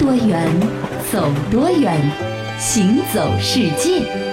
多远，走多远，行走世界。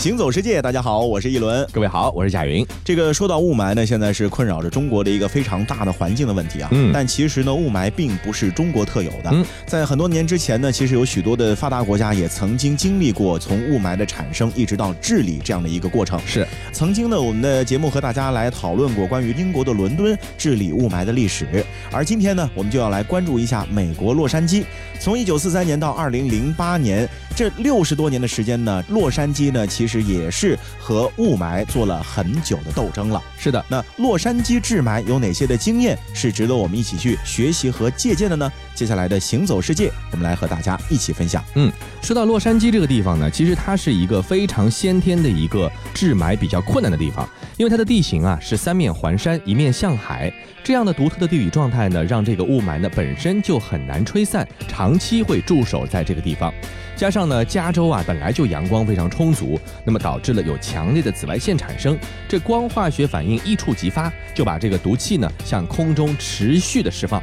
行走世界，大家好，我是一轮。各位好，我是贾云。这个说到雾霾呢，现在是困扰着中国的一个非常大的环境的问题啊。嗯。但其实呢，雾霾并不是中国特有的。嗯。在很多年之前呢，其实有许多的发达国家也曾经经历过从雾霾的产生一直到治理这样的一个过程。是。曾经呢，我们的节目和大家来讨论过关于英国的伦敦治理雾霾的历史。而今天呢，我们就要来关注一下美国洛杉矶。从一九四三年到二零零八年。这六十多年的时间呢，洛杉矶呢其实也是和雾霾做了很久的斗争了。是的，那洛杉矶治霾有哪些的经验是值得我们一起去学习和借鉴的呢？接下来的行走世界，我们来和大家一起分享。嗯，说到洛杉矶这个地方呢，其实它是一个非常先天的一个治霾比较困难的地方，因为它的地形啊是三面环山，一面向海，这样的独特的地理状态呢，让这个雾霾呢本身就很难吹散，长期会驻守在这个地方。加上呢，加州啊本来就阳光非常充足，那么导致了有强烈的紫外线产生，这光化学反应一触即发，就把这个毒气呢向空中持续的释放。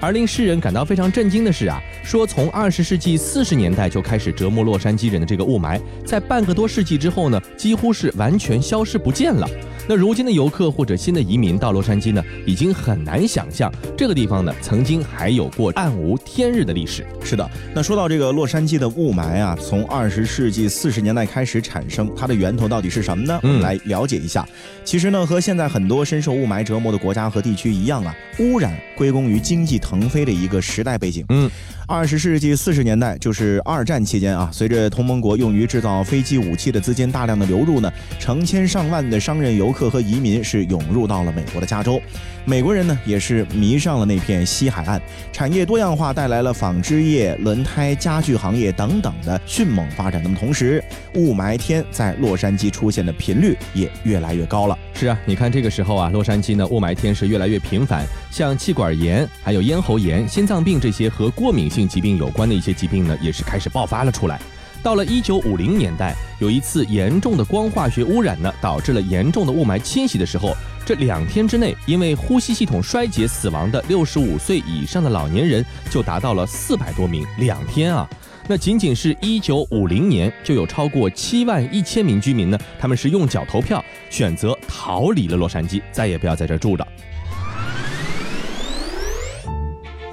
而令世人感到非常震惊的是啊，说从二十世纪四十年代就开始折磨洛杉矶人的这个雾霾，在半个多世纪之后呢，几乎是完全消失不见了。那如今的游客或者新的移民到洛杉矶呢，已经很难想象这个地方呢曾经还有过暗无天日的历史。是的，那说到这个洛杉矶的雾霾啊，从二十世纪四十年代开始产生，它的源头到底是什么呢？我们来了解一下。其实呢，和现在很多深受雾霾折磨的国家和地区一样啊，污染归功于经济腾飞的一个时代背景。嗯。二十世纪四十年代，就是二战期间啊，随着同盟国用于制造飞机武器的资金大量的流入呢，成千上万的商人、游客和移民是涌入到了美国的加州。美国人呢，也是迷上了那片西海岸，产业多样化带来了纺织业、轮胎、家具行业等等的迅猛发展。那么同时，雾霾天在洛杉矶出现的频率也越来越高了。是啊，你看这个时候啊，洛杉矶呢雾霾天是越来越频繁，像气管炎、还有咽喉炎、心脏病这些和过敏性疾病有关的一些疾病呢，也是开始爆发了出来。到了一九五零年代，有一次严重的光化学污染呢，导致了严重的雾霾侵袭的时候，这两天之内，因为呼吸系统衰竭死亡的六十五岁以上的老年人就达到了四百多名。两天啊！那仅仅是一九五零年，就有超过七万一千名居民呢，他们是用脚投票，选择逃离了洛杉矶，再也不要在这住了。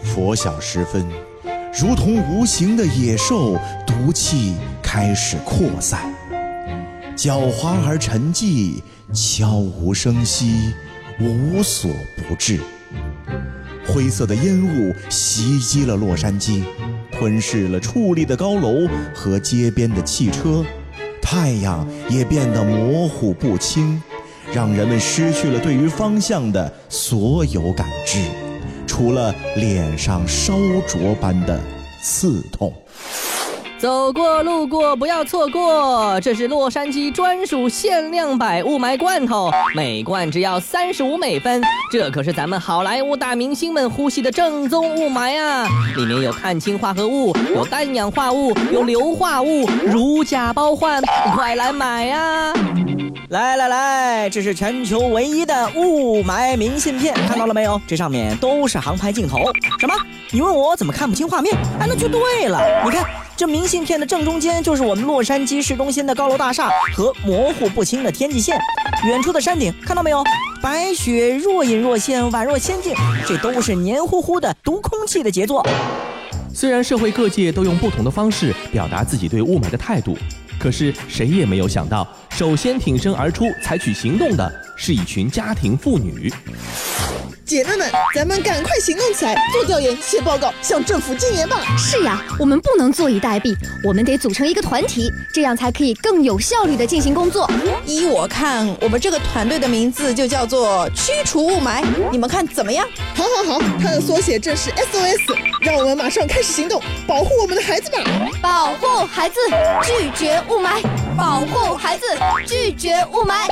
拂晓时分，如同无形的野兽，毒气开始扩散，狡猾而沉寂，悄无声息，无所不至。灰色的烟雾袭击了洛杉矶。吞噬了矗立的高楼和街边的汽车，太阳也变得模糊不清，让人们失去了对于方向的所有感知，除了脸上烧灼般的刺痛。走过路过不要错过，这是洛杉矶专属限量版雾霾罐头，每罐只要三十五美分。这可是咱们好莱坞大明星们呼吸的正宗雾霾啊！里面有碳氢化合物，有氮氧化物，有硫化物，如假包换，快来买呀！来来来，这是全球唯一的雾霾明信片，看到了没有？这上面都是航拍镜头。什么？你问我怎么看不清画面？哎，那就对了，你看。这明信片的正中间就是我们洛杉矶市中心的高楼大厦和模糊不清的天际线，远处的山顶看到没有？白雪若隐若现，宛若仙境，这都是黏糊糊的毒空气的杰作。虽然社会各界都用不同的方式表达自己对雾霾的态度，可是谁也没有想到，首先挺身而出采取行动的是一群家庭妇女。姐妹们，咱们赶快行动起来，做调研、写报告，向政府进言吧！是呀，我们不能坐以待毙，我们得组成一个团体，这样才可以更有效率的进行工作。依我看，我们这个团队的名字就叫做“驱除雾霾”，你们看怎么样？好，好，好，它的缩写正是 SOS，让我们马上开始行动，保护我们的孩子吧！保护孩子，拒绝雾霾；保护孩子，拒绝雾霾。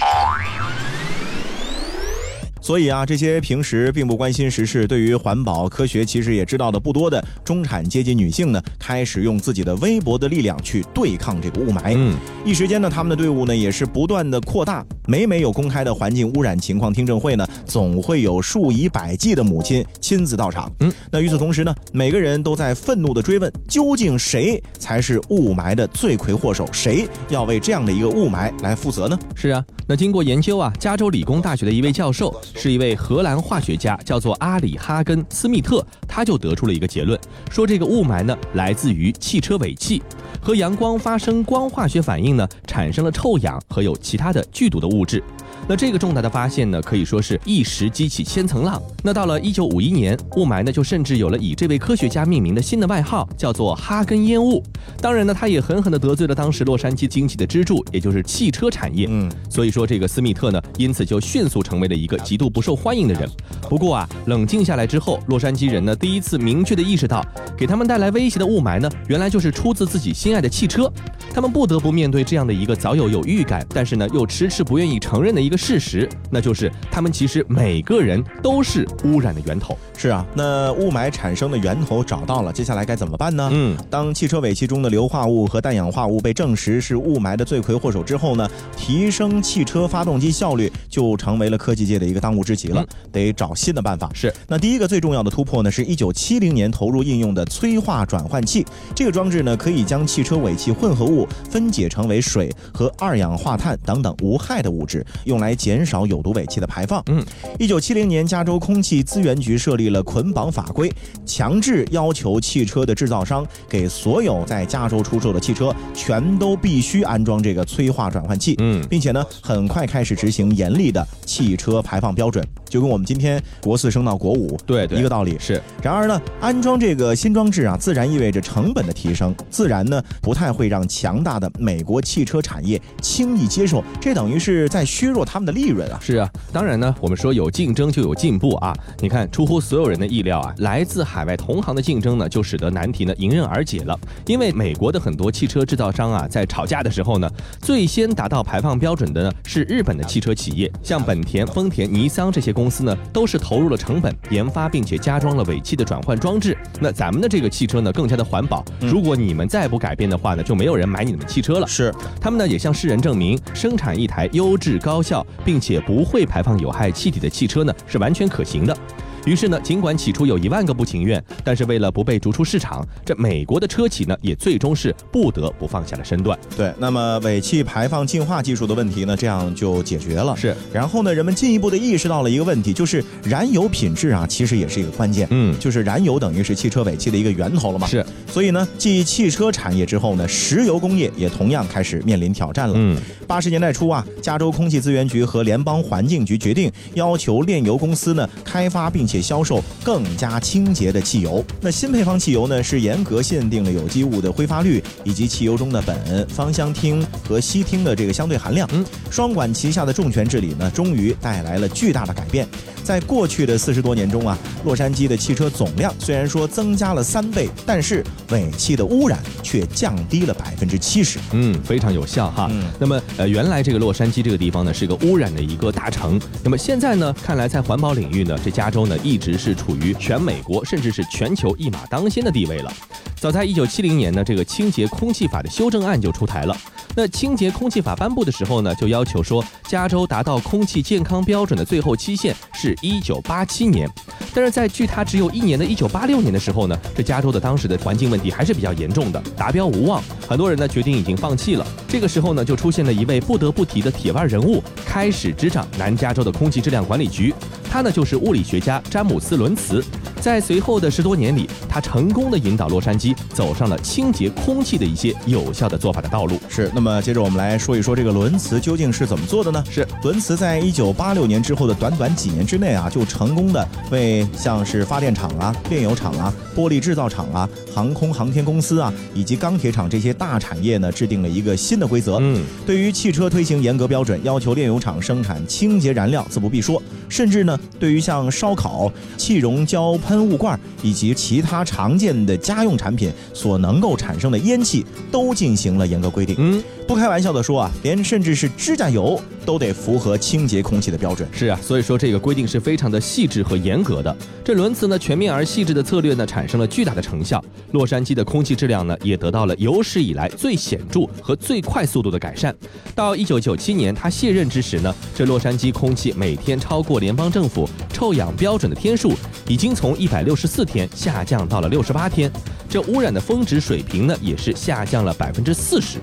所以啊，这些平时并不关心时事、对于环保科学其实也知道的不多的中产阶级女性呢，开始用自己的微薄的力量去对抗这个雾霾。嗯，一时间呢，他们的队伍呢也是不断的扩大。每每有公开的环境污染情况听证会呢，总会有数以百计的母亲亲自到场。嗯，那与此同时呢，每个人都在愤怒的追问，究竟谁才是雾霾的罪魁祸首？谁要为这样的一个雾霾来负责呢？是啊，那经过研究啊，加州理工大学的一位教授。是一位荷兰化学家，叫做阿里哈根斯密特，他就得出了一个结论，说这个雾霾呢来自于汽车尾气，和阳光发生光化学反应呢，产生了臭氧和有其他的剧毒的物质。那这个重大的发现呢，可以说是一石激起千层浪。那到了一九五一年，雾霾呢就甚至有了以这位科学家命名的新的外号，叫做哈根烟雾。当然呢，他也狠狠地得罪了当时洛杉矶经济的支柱，也就是汽车产业。嗯，所以说这个斯密特呢，因此就迅速成为了一个极度不受欢迎的人。不过啊，冷静下来之后，洛杉矶人呢第一次明确地意识到，给他们带来威胁的雾霾呢，原来就是出自自己心爱的汽车。他们不得不面对这样的一个早有有预感，但是呢又迟迟不愿意承认的一个事实，那就是他们其实每个人都是污染的源头。是啊，那雾霾产生的源头找到了，接下来该怎么办呢？嗯，当汽车尾气中的硫化物和氮氧化物被证实是雾霾的罪魁祸首之后呢，提升汽车发动机效率就成为了科技界的一个当务之急了，得找新的办法。是，那第一个最重要的突破呢，是一九七零年投入应用的催化转换器。这个装置呢，可以将汽车尾气混合物分解成为水和二氧化碳等等无害的物质，用来减少有毒尾气的排放。嗯，一九七零年，加州空气资源局设立了捆绑法规，强制要求汽车的制造商给所有在加州出售的汽车全都必须安装这个催化转换器。嗯，并且呢，很快开始执行严厉的汽车排放标准，就跟我们今天国四升到国五对对一个道理。是。然而呢，安装这个新装置啊，自然意味着成本的提升，自然呢不太会让强大的美国汽车产业轻易接受，这等于是在削弱他们的利润啊。是啊，当然呢，我们说有竞争就有进步啊。你看，出乎所有人的意料啊，来自海外同行的竞争呢，就使得难题呢迎刃而解了。因为美国的很多汽车制造商啊，在吵架的时候呢，最先达到排放标准的呢是日本的汽车企业，像本田、丰田、尼桑这些公司呢，都是投入了成本研发并且加装了尾气的转换装置。那咱们的这个汽车呢，更加的环保。如果你们再不改变的话呢，就没有人买你们的汽车了。是，他们呢也向世人证明，生产一台优质、高效并且不会排放有害气体的汽车呢，是完全可行的。于是呢，尽管起初有一万个不情愿，但是为了不被逐出市场，这美国的车企呢，也最终是不得不放下了身段。对，那么尾气排放净化技术的问题呢，这样就解决了。是，然后呢，人们进一步的意识到了一个问题，就是燃油品质啊，其实也是一个关键。嗯，就是燃油等于是汽车尾气的一个源头了嘛。是，所以呢，继汽车产业之后呢，石油工业也同样开始面临挑战了。嗯，八十年代初啊，加州空气资源局和联邦环境局决定要求炼油公司呢开发并且销售更加清洁的汽油。那新配方汽油呢，是严格限定了有机物的挥发率以及汽油中的苯、芳香烃和烯烃的这个相对含量。嗯，双管齐下的重拳治理呢，终于带来了巨大的改变。在过去的四十多年中啊，洛杉矶的汽车总量虽然说增加了三倍，但是尾气的污染却降低了百分之七十。嗯，非常有效哈。嗯那么呃，原来这个洛杉矶这个地方呢是一个污染的一个大城，那么现在呢，看来在环保领域呢，这加州呢一直是处于全美国甚至是全球一马当先的地位了。早在一九七零年呢，这个清洁空气法的修正案就出台了。那清洁空气法颁布的时候呢，就要求说，加州达到空气健康标准的最后期限是一九八七年。但是在距它只有一年的一九八六年的时候呢，这加州的当时的环境问题还是比较严重的，达标无望。很多人呢决定已经放弃了。这个时候呢，就出现了一位不得不提的铁腕人物，开始执掌南加州的空气质量管理局。他呢就是物理学家詹姆斯·伦茨。在随后的十多年里，他成功的引导洛杉矶走上了清洁空气的一些有效的做法的道路。是，那么接着我们来说一说这个伦茨究竟是怎么做的呢？是伦茨在一九八六年之后的短短几年之内啊，就成功的为像是发电厂啊、炼油厂啊、玻璃制造厂啊、航空航天公司啊以及钢铁厂这些大产业呢制定了一个新的规则。嗯，对于汽车推行严格标准，要求炼油厂生产清洁燃料，自不必说。甚至呢，对于像烧烤、气溶胶喷雾罐以及其他常见的家用产品所能够产生的烟气，都进行了严格规定。嗯，不开玩笑的说啊，连甚至是指甲油都得符合清洁空气的标准。是啊，所以说这个规定是非常的细致和严格的。这轮次呢全面而细致的策略呢产生了巨大的成效，洛杉矶的空气质量呢也得到了有史以来最显著和最快速度的改善。到一九九七年他卸任之时呢，这洛杉矶空气每天超过联邦政府臭氧标准的天数已经从一百六十四天下降到了六十八天，这污染的峰值水平呢也是下降了百分之四十。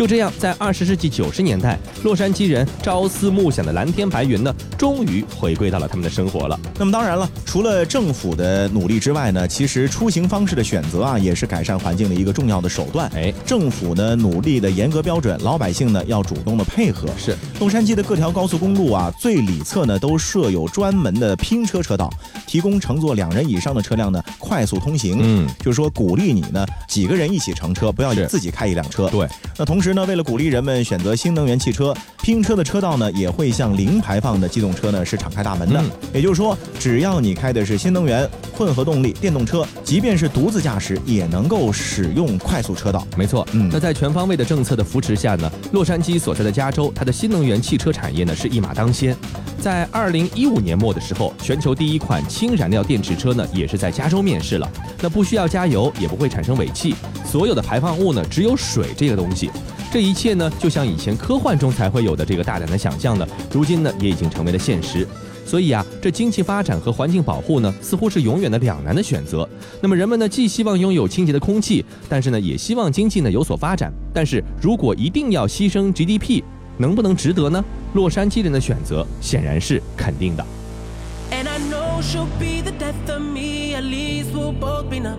就这样，在二十世纪九十年代，洛杉矶人朝思暮想的蓝天白云呢，终于回归到了他们的生活了。那么当然了，除了政府的努力之外呢，其实出行方式的选择啊，也是改善环境的一个重要的手段。哎，政府呢努力的严格标准，老百姓呢要主动的配合。是，洛杉矶的各条高速公路啊，最里侧呢都设有专门的拼车车道，提供乘坐两人以上的车辆呢快速通行。嗯，就是说鼓励你呢几个人一起乘车，不要是自己开一辆车。对，那同时呢，为了鼓励人们选择新能源汽车，拼车的车道呢也会向零排放的机动车呢是敞开大门的。嗯也就是说，只要你开的是新能源、混合动力电动车，即便是独自驾驶，也能够使用快速车道。没错，嗯那在全方位的政策的扶持下呢，洛杉矶所在的加州，它的新能源汽车产业呢是一马当先。在二零一五年末的时候，全球第一款氢燃料电池车呢也是在加州面世了。那不需要加油，也不会产生尾气，所有的排放物呢只有水这个东西。这一切呢，就像以前科幻中才会有的这个大胆的想象呢，如今呢也已经成为了现实。所以啊，这经济发展和环境保护呢，似乎是永远的两难的选择。那么人们呢，既希望拥有清洁的空气，但是呢，也希望经济呢有所发展。但是如果一定要牺牲 GDP，能不能值得呢？洛杉矶人的选择显然是肯定的。And I know she'll be the death of me, at least we'll both be numb.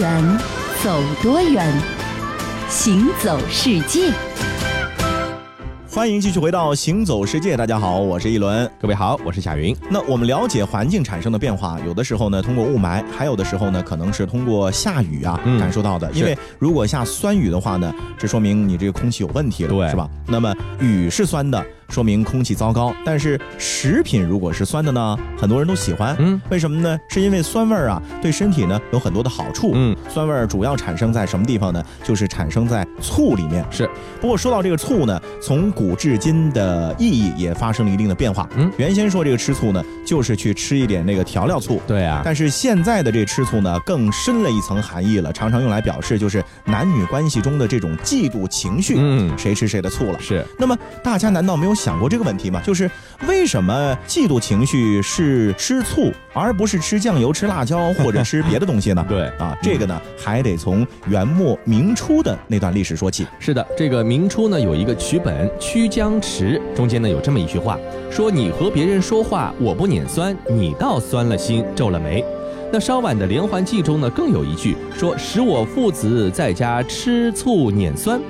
远，走多远，行走世界。欢迎继续回到《行走世界》，大家好，我是一轮。各位好，我是夏云。那我们了解环境产生的变化，有的时候呢通过雾霾，还有的时候呢可能是通过下雨啊、嗯感受到的。因为如果下酸雨的话呢，这说明你这个空气有问题了，对是吧？那么雨是酸的，说明空气糟糕。但是食品如果是酸的呢，很多人都喜欢。嗯，为什么呢？是因为酸味儿啊对身体呢有很多的好处。嗯，酸味儿主要产生在什么地方呢？就是产生在醋里面。是，不过说到这个醋呢，从古至今的意义也发生了一定的变化。嗯原先说这个吃醋呢，就是去吃一点那个调料醋。对啊，但是现在的这吃醋呢，更深了一层含义了，常常用来表示就是男女关系中的这种嫉妒情绪，嗯谁吃谁的醋了。是那么大家难道没有想过这个问题吗？就是为什么嫉妒情绪是吃醋，而不是吃酱油、吃辣椒 或者吃别的东西呢？对啊，这个呢还得从元末明初的那段历史说起。是的，这个明初呢有一个曲本《曲江池》，中间呢有这么一句话，说你和别人说话，我不撵酸，你倒酸了心，皱了眉。那稍晚的《连环计》中呢更有一句说，使我父子在家吃醋撵酸。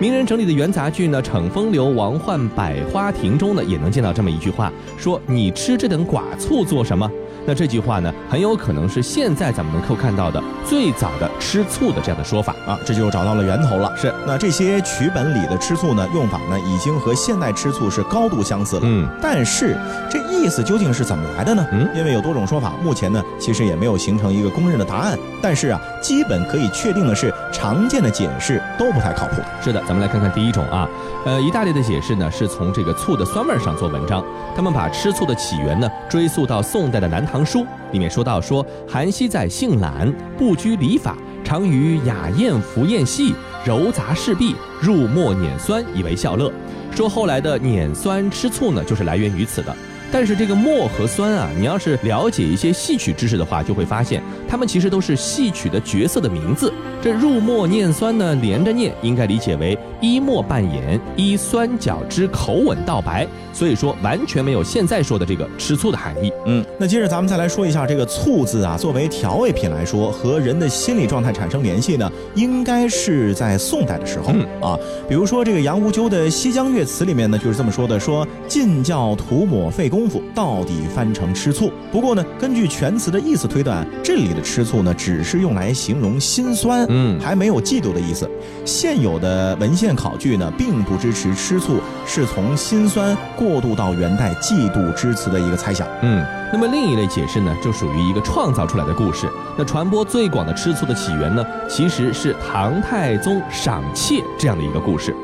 名人整理的元杂剧呢，《逞风流王焕百花亭》中呢也能见到这么一句话，说你吃这等寡醋做什么？那这句话呢，很有可能是现在咱们能够看到的最早的吃醋的这样的说法。啊，这就找到了源头了。是，那这些曲本里的吃醋呢，用法呢，已经和现代吃醋是高度相似了。嗯，但是这意思究竟是怎么来的呢？嗯因为有多种说法，目前呢其实也没有形成一个公认的答案。但是啊，基本可以确定的是，常见的解释都不太靠谱。是的，咱们来看看第一种啊，呃，一大类的解释呢是从这个醋的酸味上做文章，他们把吃醋的起源呢追溯到宋代的《南唐书》，里面说到说韩熙载性懒，不拘礼法，常于雅宴服宴戏，揉杂事毕，入墨碾酸以为笑乐。说后来的碾酸吃醋呢，就是来源于此的。但是这个墨和酸啊，你要是了解一些戏曲知识的话，就会发现他们其实都是戏曲的角色的名字。这入墨念酸呢，连着念，应该理解为一墨扮演，依酸角之口吻道白，所以说完全没有现在说的这个吃醋的含义。嗯，那接着咱们再来说一下这个醋字啊，作为调味品来说，和人的心理状态产生联系呢，应该是在宋代的时候、嗯啊。比如说这个杨无咎的《西江月》词里面呢，就是这么说的：说尽教涂抹费功夫，到底翻成吃醋。不过呢，根据全词的意思推断，这里的吃醋呢，只是用来形容心酸，嗯还没有嫉妒的意思。现有的文献考据呢，并不支持吃醋是从心酸过渡到元代嫉妒之词的一个猜想。嗯，那么另一类解释呢，就属于一个创造出来的故事。那传播最广的吃醋的起源呢，其实是唐太宗赏妾这样的一个故事。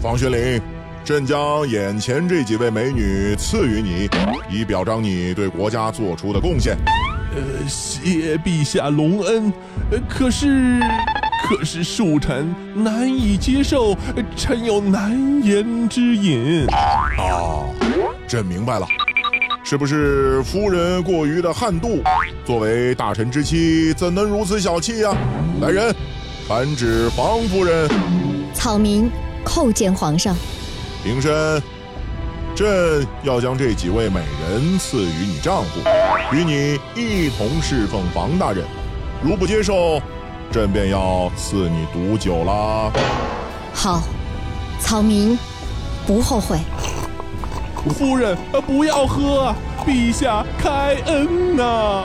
方学龄，朕将眼前这几位美女赐予你，以表彰你对国家做出的贡献。呃，谢陛下隆恩，呃可是，可是恕臣难以接受，呃臣有难言之隐。啊，朕明白了，是不是夫人过于的悍妒？作为大臣之妻，怎能如此小气呀、来人，传旨房夫人。草民叩见皇上。平身。朕要将这几位美人赐予你丈夫，与你一同侍奉房大人。如不接受，朕便要赐你毒酒啦。好，草民不后悔。夫人，呃不要喝啊！陛下开恩呐、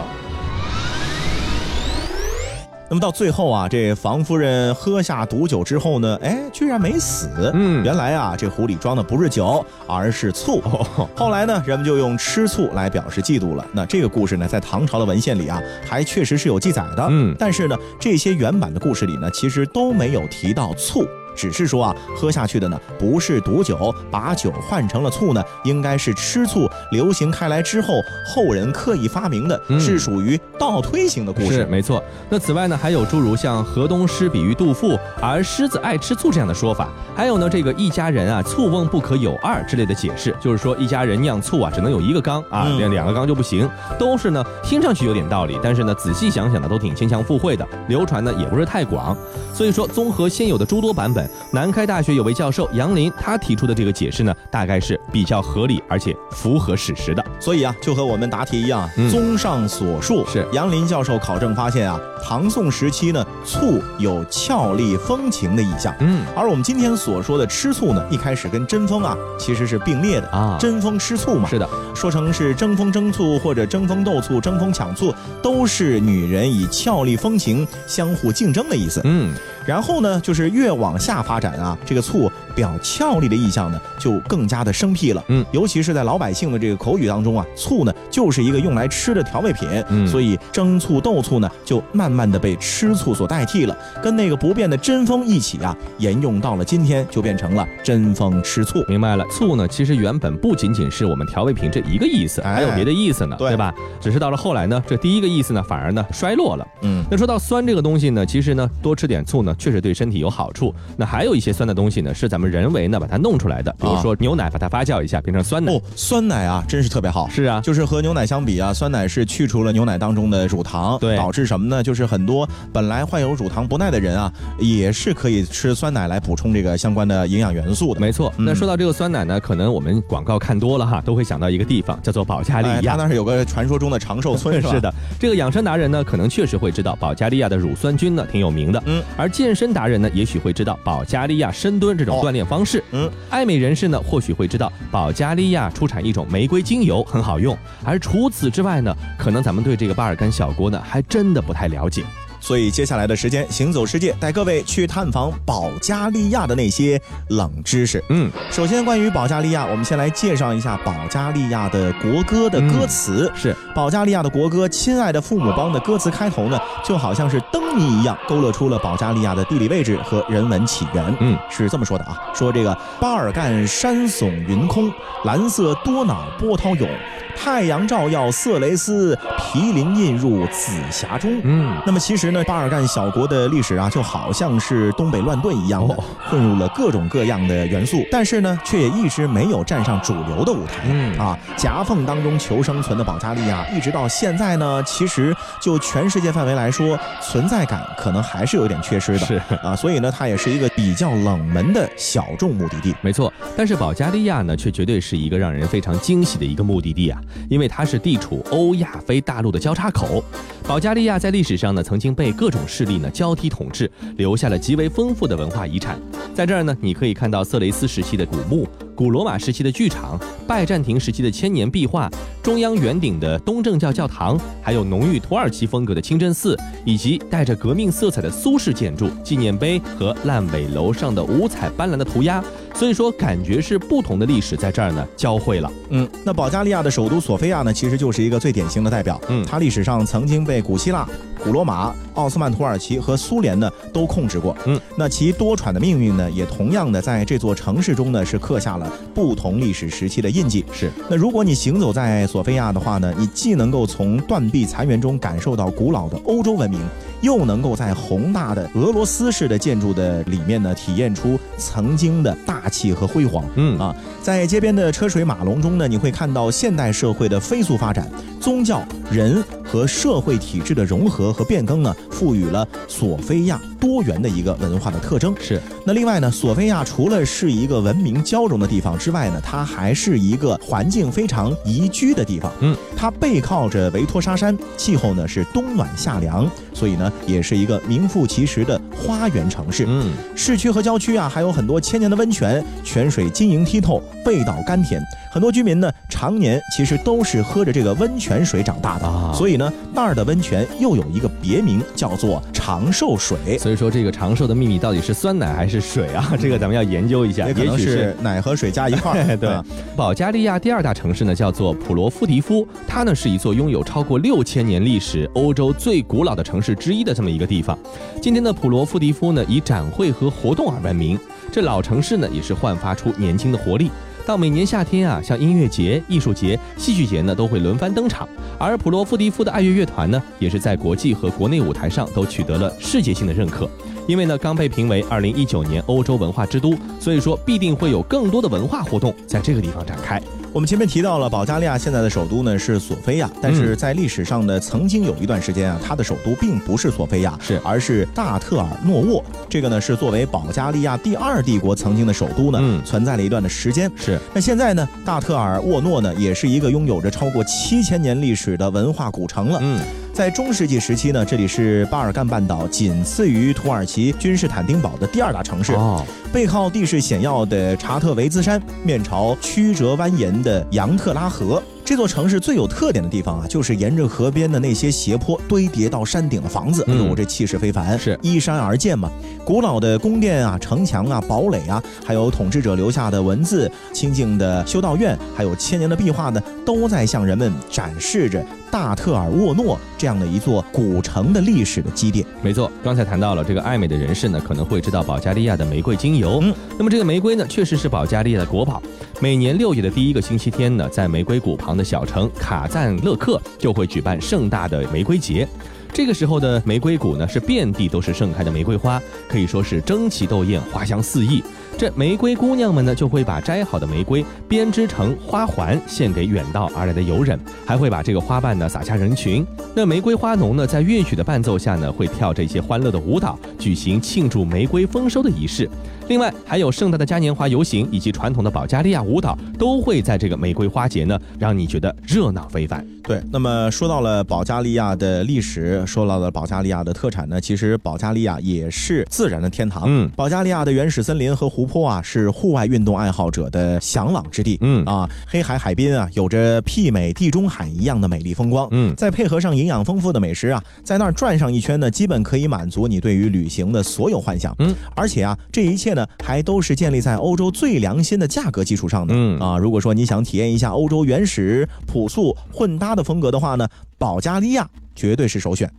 那么到最后啊，这房夫人喝下毒酒之后呢，哎，居然没死。嗯原来啊，这壶里装的不是酒，而是醋。后来呢，人们就用吃醋来表示嫉妒了。那这个故事呢，在唐朝的文献里啊，还确实是有记载的。嗯但是呢，这些原版的故事里呢，其实都没有提到醋。只是说啊，喝下去的呢不是毒酒，把酒换成了醋呢，应该是吃醋流行开来之后，后人刻意发明的，嗯是属于倒推型的故事。是没错。那此外呢，还有诸如像河东狮比喻杜甫，而狮子爱吃醋这样的说法，还有呢这个一家人啊，醋瓮不可有二之类的解释，就是说一家人酿醋啊，只能有一个缸啊，嗯两两个缸就不行。都是呢，听上去有点道理，但是呢，仔细想想呢，都挺牵强附会的，流传呢也不是太广。所以说，综合现有的诸多版本，南开大学有位教授杨林他提出的这个解释呢，大概是比较合理而且符合史实的。所以啊，就和我们答题一样，嗯综上所述，是杨林教授考证发现啊，唐宋时期呢，醋有俏丽风情的意象。嗯而我们今天所说的吃醋呢，一开始跟争风啊其实是并列的啊争风吃醋嘛，是的，说成是争风争醋或者争风斗醋、争风抢醋，都是女人以俏丽风情相互竞争的意思。嗯然后呢，就是越往下发展啊，这个醋表俏丽的意象呢，就更加的生僻了。嗯尤其是在老百姓的这个口语当中啊，醋呢就是一个用来吃的调味品。嗯所以蒸醋豆醋呢，就慢慢的被吃醋所代替了，跟那个不变的针锋一起啊，沿用到了今天，就变成了针锋吃醋。明白了，醋呢，其实原本不仅仅是我们调味品这一个意思，哎还有别的意思呢，对吧？只是到了后来呢，这第一个意思呢，反而呢衰落了。嗯，那说到酸这个东西呢，其实呢，多吃点醋呢，确实对身体有好处。那还有一些酸的东西呢，是咱们人为呢把它弄出来的，比如说牛奶，把它发酵一下变成酸奶。哦，酸奶啊，真是特别好。是啊，就是和牛奶相比啊，酸奶是去除了牛奶当中的乳糖，对导致什么呢？就是很多本来患有乳糖不耐的人啊，也是可以吃酸奶来补充这个相关的营养元素的。没错。嗯那说到这个酸奶呢，可能我们广告看多了哈，都会想到一个地方，叫做保加利亚。那儿有个传说中的长寿村，是吧？是的，这个养生达人呢，可能确实会知道保加利亚的乳酸菌呢挺有名的，嗯，而健身达人呢，也许会知道保加利亚深蹲这种哦锻锻炼方式。嗯，爱美人士呢或许会知道保加利亚出产一种玫瑰精油很好用，而除此之外呢，可能咱们对这个巴尔干小国呢还真的不太了解。所以接下来的时间，行走世界带各位去探访保加利亚的那些冷知识。嗯，首先关于保加利亚，我们先来介绍一下保加利亚的国歌的歌词。是保加利亚的国歌《亲爱的父母帮》的歌词开头呢，就好像是灯谜一样，勾勒出了保加利亚的地理位置和人文起源。嗯，是这么说的啊，说这个巴尔干山耸云空，蓝色多瑙波涛涌，太阳照耀色雷斯，毗邻印入紫霞中。嗯，那么其实呢，巴尔干小国的历史啊，就好像是东北乱炖一样的，哦混入了各种各样的元素，但是呢，却也一直没有站上主流的舞台。嗯啊，夹缝当中求生存的保加利亚，一直到现在呢，其实就全世界范围来说，存在感可能还是有点缺失的。是啊，所以呢，它也是一个比较冷门的小众目的地。没错，但是保加利亚呢，却绝对是一个让人非常惊喜的一个目的地啊，因为它是地处欧亚非大陆的交叉口。保加利亚在历史上呢，曾经被各种势力呢交替统治，留下了极为丰富的文化遗产。在这儿呢，你可以看到色雷斯时期的古墓、古罗马时期的剧场、拜占庭时期的千年壁画、中央圆顶的东正教教堂，还有浓郁土耳其风格的清真寺，以及带着革命色彩的苏式建筑、纪念碑和烂尾楼上的五彩斑斓的涂鸦。所以说，感觉是不同的历史在这儿呢交汇了。嗯，那保加利亚的首都索菲亚呢，其实就是一个最典型的代表。嗯它历史上曾经被古希腊、古罗马、奥斯曼土耳其和苏联呢都控制过。嗯，那其多舛的命运呢，也同样的在这座城市中呢是刻下了不同历史时期的印记。是，那如果你行走在索菲亚的话呢，你既能够从断壁残垣中感受到古老的欧洲文明，又能够在宏大的俄罗斯式的建筑的里面呢，体验出曾经的大气和辉煌。嗯啊，在街边的车水马龙中呢，你会看到现代社会的飞速发展，宗教、人和社会体制的融合和变更呢，赋予了索菲亚多元的一个文化的特征。是，那另外呢，索菲亚除了是一个文明交融的地方之外呢，它还是一个环境非常宜居的地方。嗯，它背靠着维托沙山，气候呢是冬暖夏凉，所以呢也是一个名副其实的花园城市。嗯，市区和郊区啊，还有很多千年的温泉，泉水晶莹剔透，味道甘甜。很多居民呢，常年其实都是喝着这个温泉水长大的，啊所以呢，那儿的温泉又有一个别名，叫做长寿水。所以说这个长寿的秘密到底是酸奶还是水啊？这个咱们要研究一下，也可能许是奶和水加一块儿。对啊，保加利亚第二大城市呢叫做普罗夫迪夫，它呢是一座拥有超过六千年历史、欧洲最古老的城市之一的这么一个地方。今天的普罗夫迪夫呢以展会和活动而闻名，这老城市呢也是焕发出年轻的活力。到每年夏天啊，像音乐节、艺术节、戏剧节呢都会轮番登场，而普罗夫迪夫的爱乐乐团呢，也是在国际和国内舞台上都取得了世界性的认可。因为呢，刚被评为二零一九年欧洲文化之都，所以说必定会有更多的文化活动在这个地方展开。我们前面提到了保加利亚现在的首都呢是索菲亚，但是在历史上呢，曾经有一段时间啊，它的首都并不是索菲亚，是而是大特尔诺沃。这个呢是作为保加利亚第二帝国曾经的首都呢，嗯存在了一段的时间。是，那现在呢，大特尔沃诺呢，也是一个拥有着超过七千年历史的文化古城了。嗯，在中世纪时期呢，这里是巴尔干半岛仅次于土耳其君士坦丁堡的第二大城市。哦，背靠地势险要的查特维兹山，面朝曲折蜿蜒的扬特拉河。这座城市最有特点的地方啊，就是沿着河边的那些斜坡堆叠到山顶的房子，哎呦，嗯这气势非凡，是依山而建嘛。古老的宫殿啊、城墙啊、堡垒啊，还有统治者留下的文字、清静的修道院，还有千年的壁画呢，都在向人们展示着大特尔沃诺这样的一座古城的历史的积淀。没错，刚才谈到了这个爱美的人士呢，可能会知道保加利亚的玫瑰精油。嗯，那么这个玫瑰呢，确实是保加利亚的国宝。每年六月的第一个星期天呢，在玫瑰谷旁的小城卡赞勒克就会举办盛大的玫瑰节。这个时候的玫瑰谷呢，是遍地都是盛开的玫瑰花，可以说是争奇斗艳，花香四溢。这玫瑰姑娘们呢，就会把摘好的玫瑰编织成花环，献给远道而来的游人，还会把这个花瓣呢撒下人群。那玫瑰花农呢，在乐曲的伴奏下呢，会跳着一些欢乐的舞蹈，举行庆祝玫瑰丰收的仪式。另外，还有盛大的嘉年华游行以及传统的保加利亚舞蹈，都会在这个玫瑰花节呢，让你觉得热闹非凡。对，那么说到了保加利亚的历史，说到了保加利亚的特产呢，其实保加利亚也是自然的天堂。嗯，保加利亚的原始森林和湖泊啊，是户外运动爱好者的向往之地。嗯啊，黑海海滨啊，有着媲美地中海一样的美丽风光。嗯再配合上营养丰富的美食啊，在那儿转上一圈呢，基本可以满足你对于旅行的所有幻想。嗯，而且啊，这一切呢，还都是建立在欧洲最良心的价格基础上的。嗯啊，如果说你想体验一下欧洲原始、朴素、混搭的风格的话呢，保加利亚绝对是首选。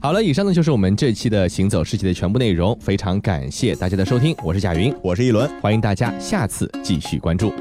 好了，以上呢就是我们这期的行走世界的全部内容，非常感谢大家的收听，我是贾云，我是一轮，欢迎大家下次继续关注。